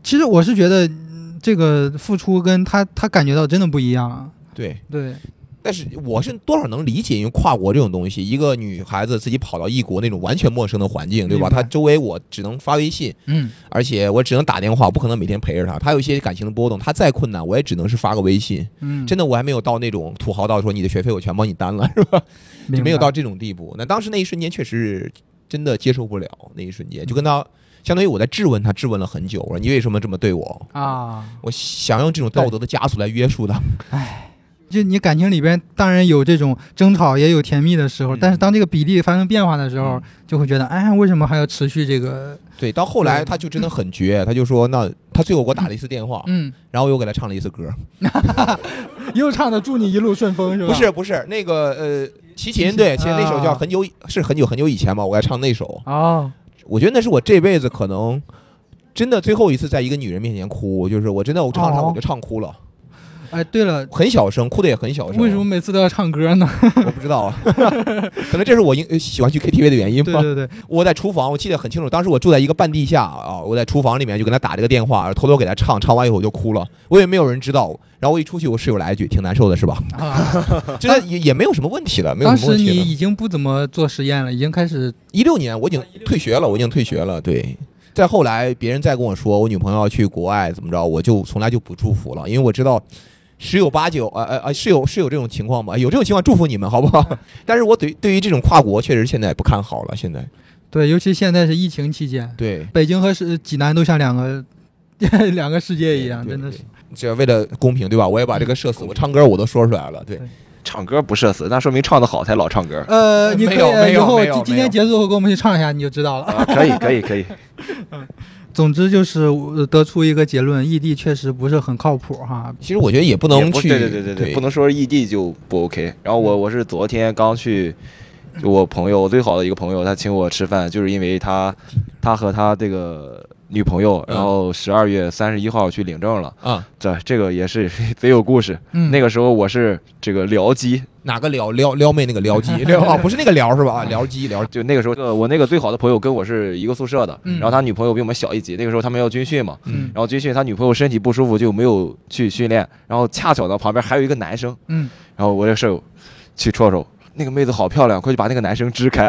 B: 其实我是觉得嗯这个付出跟他他感觉到真的不一样。
C: 对。
B: 对，
C: 但是我是多少能理解，因为跨国这种东西，一个女孩子自己跑到异国那种完全陌生的环境，对吧？她周围我只能发微信，
B: 嗯，
C: 而且我只能打电话，我不可能每天陪着她。她有一些感情的波动，她再困难，我也只能是发个微信。
B: 嗯，
C: 真的，我还没有到那种土豪到说你的学费我全帮你担了，是吧？没有到这种地步。那当时那一瞬间确实真的接受不了，那一瞬间就跟他相当于我在质问他，质问了很久，我说你为什么这么对我？
B: 啊。
C: 我想用这种道德的枷锁来约束他。
B: 唉就你感情里边当然有这种争吵，也有甜蜜的时候，
C: 嗯
B: 但是当这个比例发生变化的时候，
C: 嗯
B: 就会觉得，哎，为什么还要持续这个？
C: 对，到后来他就真的很绝，他就说那他最后给我打了一次电话，
B: 嗯，
C: 然后我又给他唱了一次歌。
B: 又唱的祝你一路顺风是吧？
C: 不是不是那个呃齐秦对，其实那首叫
B: 啊
C: 很久以是很久很久以前嘛，我爱唱那首。
B: 啊，
C: 我觉得那是我这辈子可能真的最后一次在一个女人面前哭，就是我真的我唱唱
B: 哦
C: 我就唱哭了。
B: 哎，对了，
C: 很小声，哭的也很小声。
B: 为什么每次都要唱歌呢？
C: 我不知道啊，可能这是我应喜欢去 KTV 的原因吧。
B: 对对对，
C: 我在厨房，我记得很清楚，当时我住在一个半地下啊，我在厨房里面就给他打这个电话，偷偷给他唱，唱完以后我就哭了，我也没有人知道。然后我一出去，我室友来一句：“挺难受的，是吧？”
B: 啊，
C: 真 的也也没有什么问题了，没有
B: 当时
C: 什么问题了。
B: 你已经不怎么做实验了，已经开始
C: 一六年我已经退学了，我已经退学了。对，再后来别人再跟我说我女朋友要去国外怎么着，我就从来就不祝福了，因为我知道十有八九，呃呃呃，是有是有这种情况吧？有这种情况，祝福你们好不好？但是我对对于这种跨国确实现在不看好了。现在
B: 对，尤其现在是疫情期间，
C: 对
B: 北京和是济南都像两个 两个世界一样，真的是。
C: 对这为了公平对吧？我也把这个社死，我唱歌我都说出来了。对，
D: 唱歌不社死，那说明唱的好才老唱歌。
B: 呃，你可
C: 没有没
B: 以以后今今天结束后给我们去唱一下，你就知道了。
D: 啊，可以可以可以，嗯
B: 总之就是呃得出一个结论，异地确实不是很靠谱哈。
C: 其实我觉得也不
D: 也不
C: 能去，
D: 对对对对对，不能说异地就不 OK。然后我我是昨天刚去，就我朋友我最好的一个朋友，他请我吃饭，就是因为他他和他这个女朋友，
C: 嗯
D: 然后十二月三十一号去领证了。
C: 啊。
D: 这这个也是 贼有故事。
B: 嗯，
D: 那个时候我是这个僚机，
C: 哪个撩撩撩妹那个撩机撩 啊，不是那个撩是吧？啊，撩机撩
D: 就那个时候，呃，我那个最好的朋友跟我是一个宿舍的，
B: 嗯
D: 然后他女朋友比我们小一级。那个时候他们要军训嘛，
B: 嗯
D: 然后军训他女朋友身体不舒服就没有去训练，然后恰巧呢旁边还有一个男生，
B: 嗯
D: 然后我这舍友去戳戳，那个妹子好漂亮，快去把那个男生支开。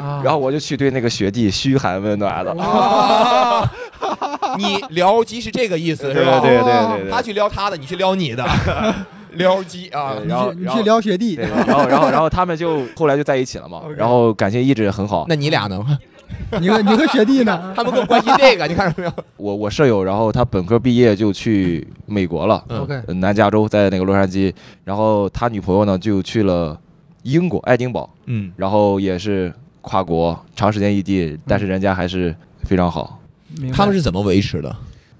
B: 啊，
D: 然后我就去对那个学弟嘘寒问暖的。
C: 啊，你撩机是这个意思是吧？
D: 对对对
C: 他去撩他的，你去撩你的，撩机啊。
D: 然后
B: 你去撩学弟，，
D: 然后然后然后他们就后来就在一起了嘛然后感情一直很好。
C: 那你俩呢？
B: 你和你和学弟呢？
C: 他们更关心这个，你看到没有？
D: 我我舍友，然后他本科毕业就去美国了，南加州，在那个洛杉矶。然后他女朋友呢就去了英国爱丁堡，
C: 嗯，
D: 然后也是跨国长时间异地，但是人家还是非常好。
C: 他们是怎么维持的？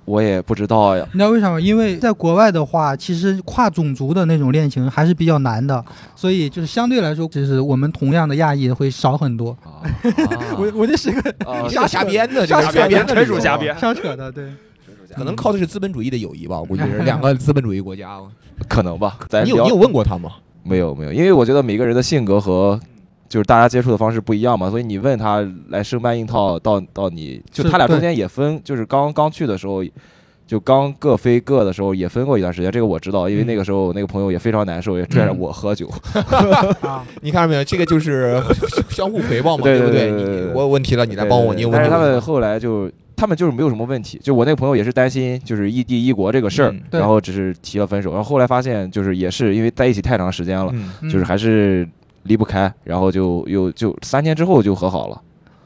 D: 我也不知道呀，
B: 你知道为啥吗？因为在国外的话，其实跨种族的那种恋情还是比较难的，所以就是相对来说，就是我们同样的亚裔会少很多。
D: 啊
B: 我我这是个
C: 瞎瞎编的，这个
B: 瞎
C: 瞎编的，
D: 纯属瞎编
B: 瞎扯的，对。
C: 可能靠的是资本主义的友谊吧，我估计是 两个资本主义国家。
D: 可能吧。咱
C: 你有你有问过他吗？
D: 没有没有，因为我觉得每个人的性格和就是大家接触的方式不一样嘛，所以你问他来生搬硬套到到你就他俩中间也分，就是刚刚去的时候。就刚各飞各的时候，也分过一段时间，这个我知道，因为那个时候我那个朋友也非常难受，也拽着我喝酒。
B: 啊，
C: 你看到没有？这个就是相互回报嘛，
D: 对
C: 不
D: 对
C: 你我有问题了，你来帮我，你有问题。
D: 但是他们后来就，他们就是没有什么问题。就我那个朋友也是担心，就是异地异国这个事儿
C: 嗯，
D: 然后只是提了分手，然后后来发现就是也是因为在一起太长时间了，就是还是离不开，然后就又就三天之后就和好了。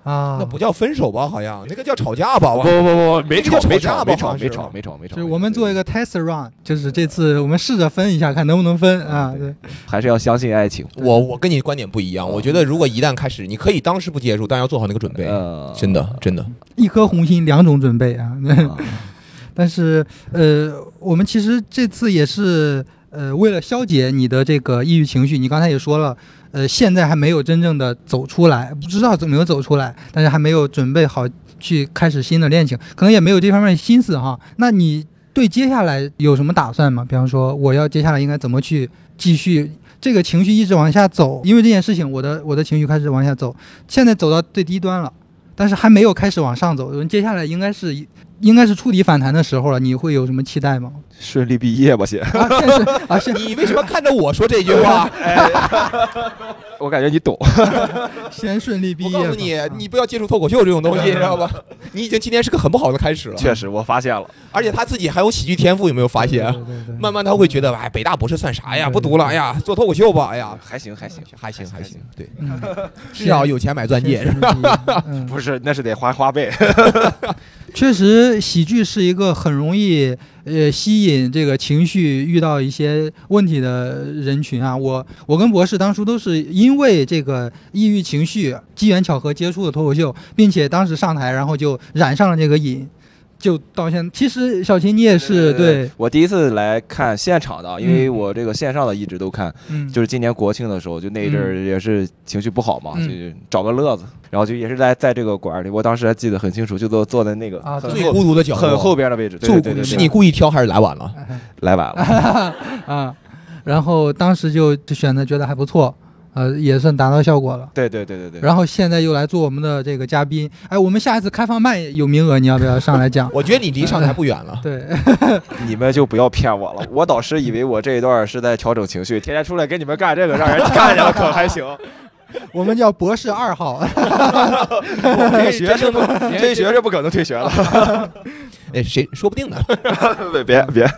B: 啊，
C: 那不叫分手吧？好像那个叫吵架吧？
D: 不不不，没
C: 吵没
D: 没
C: 吵没吵没
D: 吵没吵没
C: 吵
D: 吵没吵。
B: 就是我们做一个 test run，就是这次我们试着分一下，看能不能分啊。对，
D: 还是要相信爱情。
C: 我我跟你观点不一样，我觉得如果一旦开始，你可以当时不接触，但要做好那个准备。
D: 呃，
C: 真的真的，
B: 一颗红心，两种准备啊。
D: 啊
B: 但是呃，我们其实这次也是呃，为了消解你的这个抑郁情绪，你刚才也说了，呃，现在还没有真正的走出来，不知道怎么有走出来，但是还没有准备好去开始新的恋情，可能也没有这方面心思哈。那你对接下来有什么打算吗？比方说，我要接下来应该怎么去继续？这个情绪一直往下走，因为这件事情，我的我的情绪开始往下走，现在走到最低端了，但是还没有开始往上走。接下来应该是应该是触底反弹的时候了，你会有什么期待吗？
D: 顺利毕业吧，先。
B: 啊，是
C: 你为什么看着我说这句话？
D: 我感觉你懂。
B: 先顺利毕业。
C: 我告诉你
B: 啊，
C: 你不要接触脱口秀这种东西，你知道吧？你已经今天是个很不好的开始了。
D: 确实，我发现了。
C: 而且他自己还有喜剧天赋，有没有发现？
B: 对对对对
C: 慢慢他会觉得，哎，北大博士算啥呀？不读了，哎呀，做脱口秀吧，哎呀，
D: 还行还行，
C: 还行还行，对，
B: 嗯，
C: 至少有钱买钻戒。
B: 先顺利毕业嗯，
D: 不是，那是得花花呗。
B: 确实，喜剧是一个很容易呃吸引这个情绪遇到一些问题的人群啊。我我跟博士当初都是因为这个抑郁情绪机缘巧合接触了脱口秀，并且当时上台，然后就染上了这个瘾。就到现在。其实小秦你也是对，
D: 我第一次来看现场的啊，因为我这个线上的一直都看，
B: 嗯，
D: 就是今年国庆的时候，就那一阵儿也是情绪不好嘛，
B: 嗯。
D: 就找个乐子，然后就也是在在这个馆儿里，我当时还记得很清楚，就坐坐在那个
B: 啊
C: 最
D: 很后
C: 孤独的角落，
D: 很后边的位置，对对对，
C: 是你故意挑还是来晚了？
D: 来晚了，
B: 啊，然后当时就就选择觉得还不错，呃，也算达到效果了。
D: 对对对对对。
B: 然后现在又来做我们的这个嘉宾，哎，我们下一次开放麦有名额，你要不要上来讲？
C: 我觉得你离上台不远了。
B: 对，
D: 你们就不要骗我了，我导师以为我这一段是在调整情绪，天天出来给你们干这个，让人看见了可还行。
B: 我们叫博士二号。
D: 这个学生不，这个学生不可能退学了。
C: 哎，谁说不定呢？
D: 别别别，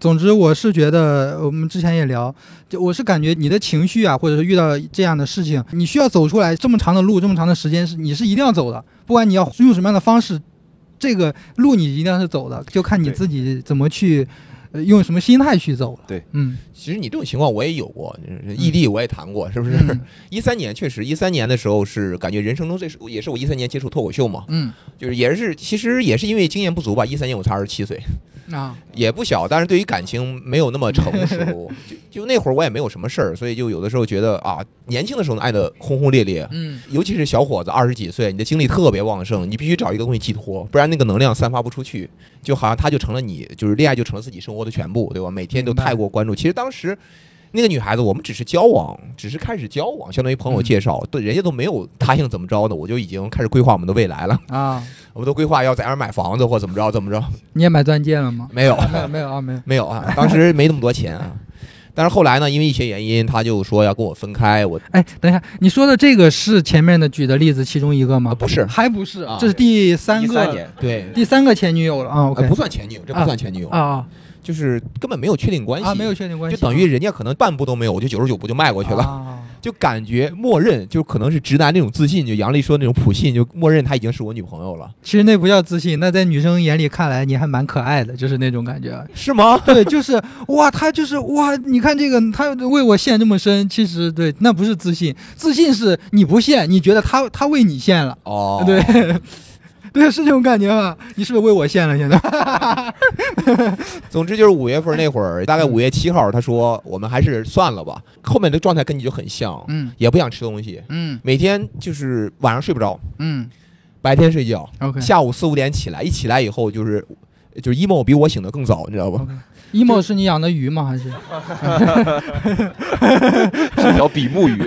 B: 总之，我是觉得我们之前也聊，就我是感觉你的情绪啊，或者是遇到这样的事情，你需要走出来这么长的路，这么长的时间是你是一定要走的，不管你要用什么样的方式，这个路你一定要是走的，就看你
D: 对
B: 自己怎么去，呃，用什么心态去走了。
D: 对，
B: 嗯，
C: 其实你这种情况我也有过，异地我也谈过，是不是？
B: 嗯
C: 一三年确实，一三年的时候是感觉人生中最是也是我一三年接触脱口秀嘛，
B: 嗯
C: 就是也是其实也是因为经验不足吧。一三年我才二十七岁，
B: 啊，
C: 也不小，但是对于感情没有那么成熟。就就那会儿我也没有什么事儿，所以就有的时候觉得啊，年轻的时候爱的轰轰烈烈，
B: 嗯
C: 尤其是小伙子二十几岁，你的精力特别旺盛，你必须找一个东西寄托，不然那个能量散发不出去，就好像他就成了你，就是恋爱就成了自己生活的全部，对吧？每天都太过关注。其实当时那个女孩子，我们只是交往，只是开始交往，相当于朋友介绍，对人家都没有答应怎么着的，我就已经开始规划我们的未来了。
B: 啊，
C: 我们都规划要在那儿买房子或怎么着怎么着，
B: 你也买钻戒了吗？
C: 没有。
B: 没有没有啊，没有。
C: 没有啊，当时没那么多钱啊。但是后来呢，因为一些原因，他就说要跟我分开。我
B: 哎，等一下，你说的这个是前面的举的例子其中一个吗？
C: 啊不是
B: 还不是
C: 啊，
B: 这是第三个，
C: 对，
B: 第三个前女友了啊。OK，
C: 呃不算前女友，这不算前女友，
B: 啊啊
C: 就是根本没有确定关系
B: 啊，没有确定关系，
C: 就等于人家可能半步都没有，我就九十九步就迈过去了，
B: 啊
C: 就感觉默认，就可能是直男那种自信，就杨丽说那种普信，就默认她已经是我女朋友了，
B: 其实那不叫自信，那在女生眼里看来你还蛮可爱的，就是那种感觉。
C: 是吗？
B: 对，就是哇，他就是哇，你看这个，他为我陷这么深，其实对，那不是自信，自信是你不陷，你觉得他他为你陷了，
C: 哦，
B: 对。对，是这种感觉吧？你是不是为我献了？现在
C: 总之就是五月份那会儿，大概五月七号，他说我们还是算了吧。后面的状态跟你就很像，
B: 嗯
C: 也不想吃东西，
B: 嗯
C: 每天就是晚上睡不着，
B: 嗯
C: 白天睡觉
B: ，，OK
C: 下午四五点起来，一起来以后就是就是 emo 比我醒的更早，你知道吧
B: ？OK。emo 是你养的鱼吗？还是
D: 是条比目鱼。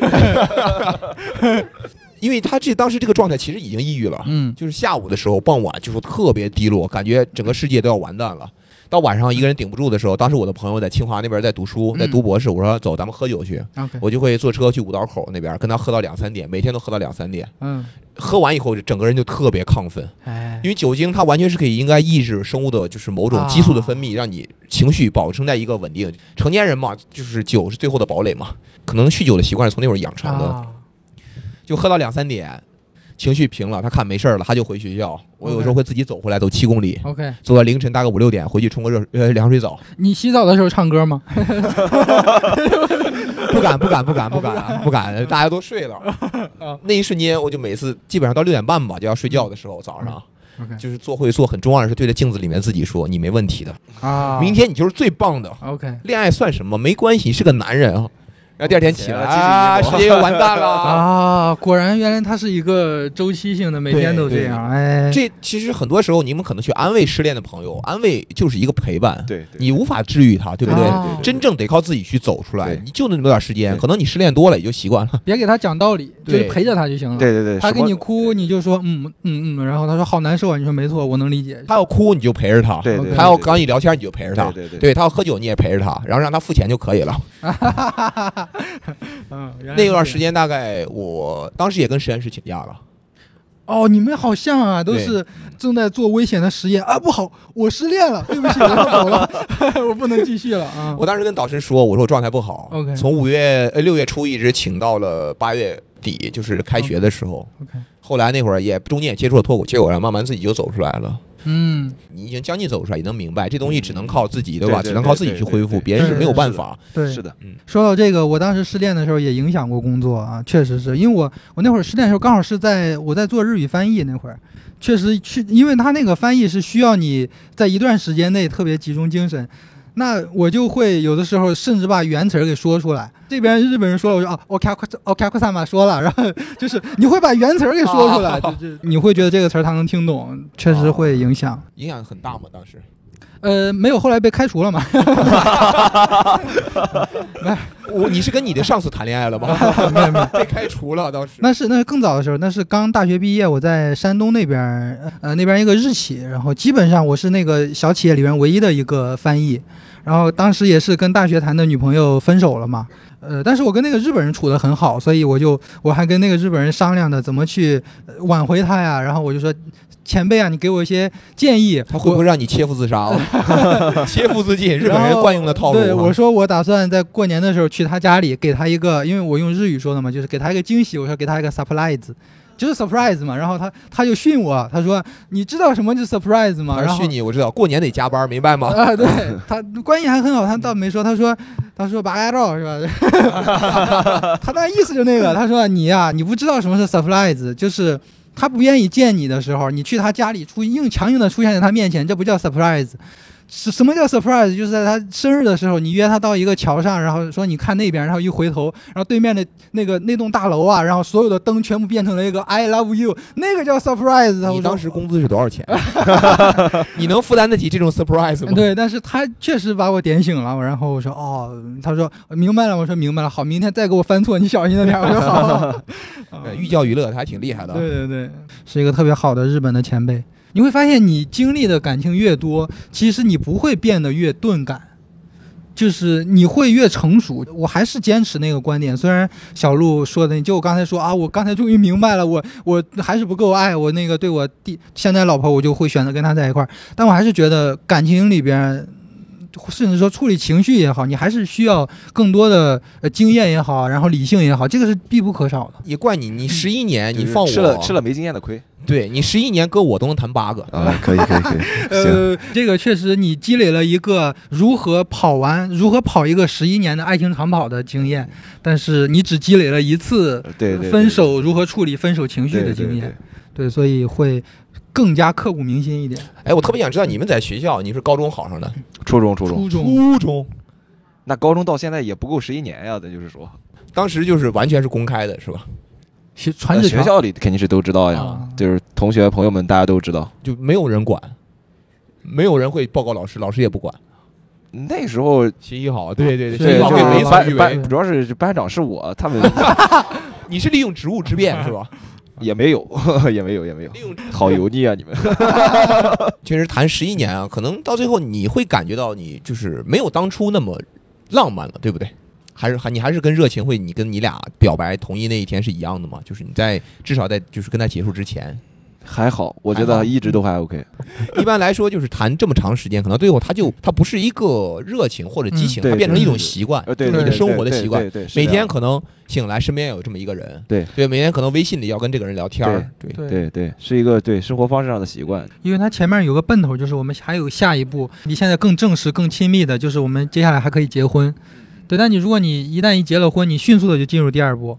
C: 因为他这当时这个状态其实已经抑郁了，
B: 嗯。
C: 就是下午的时候，傍晚就说特别低落，感觉整个世界都要完蛋了。到晚上一个人顶不住的时候，当时我的朋友在清华那边在读书，
B: 嗯。
C: 在读博士，我说走，咱们喝酒去，我就会坐车去五道口那边跟他喝到两三点，每天都喝到两三点。
B: 嗯。
C: 喝完以后，整个人就特别亢奋，
B: 哎。
C: 因为酒精它完全是可以应该抑制生物的，就是某种激素的分泌，让你情绪保持在一个稳定。成年人嘛，就是酒是最后的堡垒嘛，可能酗酒的习惯是从那会儿养成的，
B: 啊
C: 就喝到两三点，情绪平了，他看没事儿了，他就回学校。我有时候会自己走回来，走七公里
B: ，OK，
C: 走到凌晨大概五六点，回去冲个热呃凉水澡。
B: 你洗澡的时候唱歌吗？
C: 不敢，不敢，不敢，不敢，不敢，大家都睡了。那一瞬间，我就每次基本上到六点半吧就要睡觉的时候，早上就是做会做很重要的是对着镜子里面自己说：“你没问题的，
B: 啊，
C: 明天你就是最棒的。
B: OK
C: 恋爱算什么？没关系，你是个男人啊。”然后第二天起来啊，世界 又完蛋了。
B: 啊，果然原来它是一个周期性的，每天都这样。哎，
C: 这其实很多时候，你们可能去安慰失恋的朋友，安慰就是一个陪伴，
D: 对，
C: 你无法治愈他，对不对？
B: 啊
C: 真正得靠自己去走出来，你就那么点时间，可能你失恋多了也就习惯了。
B: 别给他讲道理，就是陪着他就行了。
D: 对对对，
B: 他给你哭，你就说嗯嗯嗯，然后他说好难受啊，你说没错，我能理解。
C: 他要哭你就陪着他，
D: 对对，
C: 他要跟你聊天你就陪着他，
D: 对对对
C: 对他要喝酒你也陪着他，然后让他付钱就可以了。
B: 嗯，
C: 那段时间大概我当时也跟实验室请假了，
B: 哦，你们好像啊，都是正在做危险的实验啊！不好，我失恋了，对不起，我要走了，我不能继续了啊！
C: 我当时跟导师说，我说我状态不好
B: OK
C: 从五月呃六月初一直请到了八月底，就是开学的时候。
B: OK
C: 后来那会儿也中间也接触了脱口秀，然后慢慢自己就走出来了。
B: 嗯，
C: 你已经将近走出来，也能明白这东西只能靠自己，对吧？只能靠自己去恢复，别人是没有办法。
B: 对，
D: 是的，
B: 说到这个，我当时失恋的时候也影响过工作啊，确实是因为我我那会儿失恋的时候刚好是在我在做日语翻译那会儿，确实去，因为他那个翻译是需要你在一段时间内特别集中精神。那我就会有的时候甚至把原词儿给说出来。这边日本人说了，我说哦，OK OK 库萨玛说了，然后 就是你会把原词儿给说出来，就是你会觉得这个词儿他能听懂，确实会影响。
C: 影响很大嘛，当时。
B: 呃，没有，后来被开除了嘛。
C: 没 我你是跟你的上司谈恋爱了吗？
B: 没有没有，
C: 被开除了，当时。
B: 那是那是更早的时候，那是刚大学毕业，我在山东那边儿，呃，那边一个日企，然后基本上我是那个小企业里面唯一的一个翻译，然后当时也是跟大学谈的女朋友分手了嘛，呃，但是我跟那个日本人处得很好，所以我就我还跟那个日本人商量的怎么去呃挽回他呀，然后我就说。前辈啊，你给我一些建议。
C: 他会不会让你切腹自杀了？切腹自尽，日本人惯用的套路
B: 我说我打算在过年的时候去他家里，给他一个，因为我用日语说的嘛，就是给他一个惊喜。我说给他一个 surprise，就是 surprise 嘛。然后他他就训我，他说你知道什么是 surprise 吗？然后
C: 训你，我知道，过年得加班，明白吗？
B: 啊，对他关系还很好，他倒没说，他说他说拔牙照是吧？他那意思就那个，他说你呀、你不知道什么是 surprise，就是。他不愿意见你的时候，你去他家里出硬强硬的出现在他面前，这不叫 surprise。是什么叫 surprise？就是在他生日的时候，你约他到一个桥上，然后说你看那边，然后一回头，然后对面的那个那栋大楼啊，然后所有的灯全部变成了一个 I love you，那个叫 surprise。
C: 你当时工资是多少钱？你能负担得起这种 surprise 吗？
B: 对，但是他确实把我点醒了，然后我说哦，他说明白了，我说明白了，好，明天再给我犯错，你小心着点。我说好。
C: 呃，寓教于乐，他还挺厉害的。
B: 对对对，是一个特别好的日本的前辈。你会发现，你经历的感情越多，其实你不会变得越钝感，就是你会越成熟。我还是坚持那个观点，虽然小鹿说的，就我刚才说啊，我刚才终于明白了，我我还是不够爱我那个对我弟现在老婆，我就会选择跟他在一块儿。但我还是觉得感情里边。甚至说处理情绪也好，你还是需要更多的呃经验也好，然后理性也好，这个是必不可少的。
C: 也怪你，你十一年，
D: 就是
C: 你放我。
D: 吃了吃了没经验的亏。
C: 对你十一年搁我都能谈八个。
D: 啊，可以可以可以，
B: 呃，这个确实你积累了一个如何跑完、如何跑一个十一年的爱情长跑的经验，但是你只积累了一次
D: 对对，
B: 分手如何处理分手情绪的经验，
D: 对。
B: 对，所以会更加刻骨铭心一点。
C: 哎，我特别想知道你们在学校，你是高中考上的？
D: 初中初中，
B: 初中
C: 初中，
D: 那高中到现在也不够十一年呀，那就是说，
C: 当时就是完全是公开的，是吧？
B: 学传纸条
D: 呃学校里肯定是都知道呀
B: 啊，
D: 就是同学朋友们大家都知道。
C: 就没有人管，没有人会报告老师，老师也不管。
D: 那时候
C: 学习好，对对对，
B: 是
C: 学习
D: 对，
C: 好
D: 主要是班长是我，他们
C: 你是利用职务之便是吧？
D: 也没有，也没有，也没有好油腻啊！你们
C: 确实谈十一年啊，可能到最后你会感觉到你就是没有当初那么浪漫了，对不对？还是还你还是跟热情会，你跟你俩表白同意那一天是一样的吗？就是你在至少在就是跟他结束之前，
D: 还好，我觉得一直都还 OK。
C: 一般来说就是谈这么长时间，可能最后他就他不是一个热情或者激情，
D: 嗯
C: 它变成一种习惯，就是你的生活的习惯。，
D: 对对，对
C: 每天可能醒来身边有这么一个人，
D: 对
C: 对，每天可能微信里要跟这个人聊天儿，对
B: 对
D: 对对是一个对生活方式上的习惯。
B: 因为他前面有个奔头，就是我们还有下一步，你现在更正式、更亲密的，就是我们接下来还可以结婚。对，但你如果你一旦一结了婚，你迅速的就进入第二步，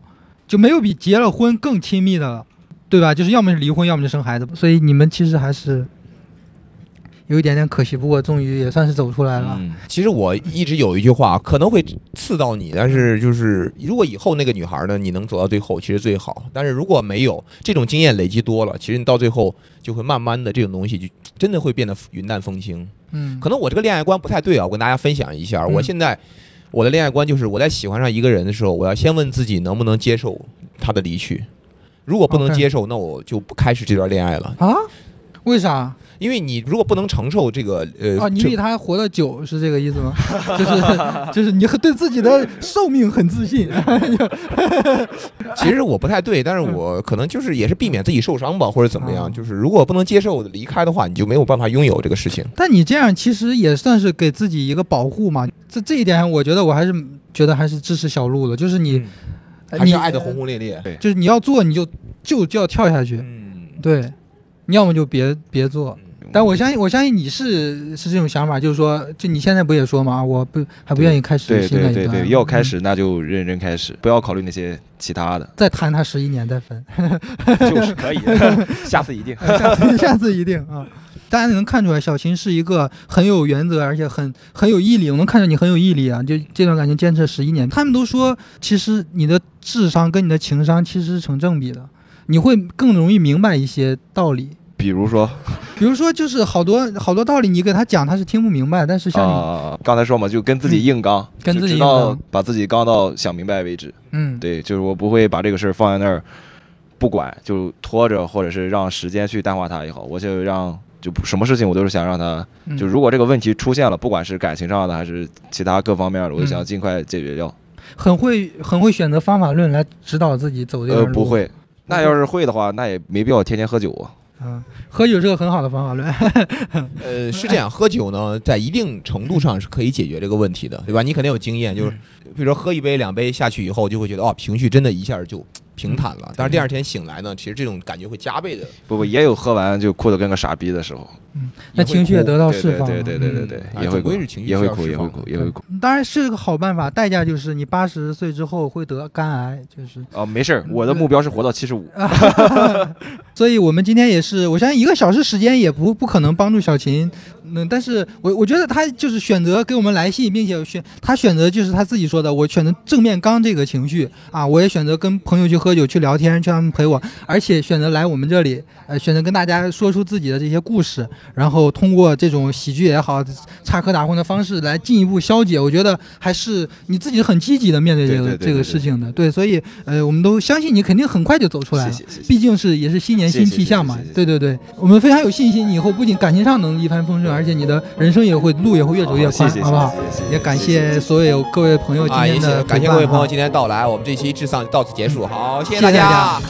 B: 就没有比结了婚更亲密的了，对吧？就是要么是离婚，要么就生孩子。所以你们其实还是有一点点可惜，不过终于也算是走出来了。
D: 嗯，
C: 其实我一直有一句话，可能会刺到你，但是就是如果以后那个女孩呢，你能走到最后，其实最好。但是如果没有这种经验累积多了，其实你到最后就会慢慢的这种东西就真的会变得云淡风轻。
B: 嗯，
C: 可能我这个恋爱观不太对啊，我跟大家分享一下。
B: 嗯
C: 我现在我的恋爱观就是，我在喜欢上一个人的时候，我要先问自己能不能接受他的离去。如果不能接受，那我就不开始这段恋爱了。
B: 啊？为啥？
C: 因为你如果不能承受这个呃，
B: 啊，你比他还活得久是这个意思吗？就是 就是你很对自己的寿命很自信。
C: 其实我不太对，但是我可能就是也是避免自己受伤吧，或者怎么样。
B: 啊
C: 就是如果不能接受离开的话，你就没有办法拥有这个事情。
B: 但你这样其实也算是给自己一个保护嘛。这这一点，我觉得我还是觉得还是支持小鹿的，就是你
C: 还是爱的轰轰烈烈。
B: 对就是你要做你就就就要跳下去，
C: 嗯，
B: 对，你要么就别别做。但我相信，我相信你是是这种想法，就是说，就你现在不也说嘛，我不还不愿意开始
D: 对
B: 新的一段，
D: 对对对，要开
B: 嗯
D: 始那就认真开始，不要考虑那些其他的，
B: 再谈他十一年再分，
D: 就是可以，下次一定。
B: 下次下次一定啊。大家能看出来，小琴是一个很有原则，而且很很有毅力。我能看出你很有毅力啊！就这段感情坚持十一年，他们都说，其实你的智商跟你的情商其实是成正比的，你会更容易明白一些道理。
D: 比如说
B: 比如说，就是好多好多道理，你给他讲，他是听不明白。但是像你，
D: 啊，刚才说嘛，就跟自己硬刚，
B: 跟自己硬刚
D: 把自己刚到想明白为止。
B: 嗯，
D: 对，就是我不会把这个事儿放在那儿不管，就拖着，或者是让时间去淡化它也好，我就让就什么事情我都是想让它，
B: 嗯
D: 就如果这个问题出现了，不管是感情上的还是其他各方面的，我就
B: 嗯
D: 想尽快解决掉。
B: 很会很会选择方法论来指导自己走这
D: 呃。不，会。那要是会的话，那也没必要天天喝酒啊。
B: 嗯，喝酒是个很好的方法论。
C: 呃，是这样，喝酒呢，在一定程度上是可以解决这个问题的，对吧？你肯定有经验，就是比如说喝一杯两杯下去以后，就会觉得哦，情绪真的一下就平坦了。但是第二天醒来呢，其实这种感觉会加倍的。
D: 不不，也有喝完就哭得跟个傻逼的时候。
B: 嗯那情绪也得到释放对。
D: 对对对对对
C: 嗯，
D: 也会哭
C: 总归是情绪
D: 也会哭，也会哭，也会哭。
B: 嗯当然是个好办法，代价就是你八十岁之后会得肝癌，就是。
D: 哦，没事儿，我的目标是活到七十五。
B: 所以我们今天也是，我相信一个小时时间也不不可能帮助小秦，嗯，但是我我觉得他就是选择给我们来信，并且选他选择就是他自己说的，我选择正面刚这个情绪啊，我也选择跟朋友去喝酒去聊天，叫他们陪我，而且选择来我们这里，呃，选择跟大家说出自己的这些故事，然后通过这种喜剧也好，插科打诨的方式来进一步消解，我觉得还是你自己很积极的面对这个这个事情的，对，所以呃，我们都相信你肯定很快就走出来了。
D: 谢谢谢谢。
B: 毕竟是也是新年新气象嘛对对对，我们非常有信心，你以后不仅感情上能一帆风顺，而且你的人生也会路也会越走越宽，
D: 好
B: 不好？也感
D: 谢
B: 所有各位朋友今天的
C: 谢感谢各位朋友
B: 啊
C: 今天到来，我们这期智丧到此结束，好，谢
B: 谢谢大
C: 家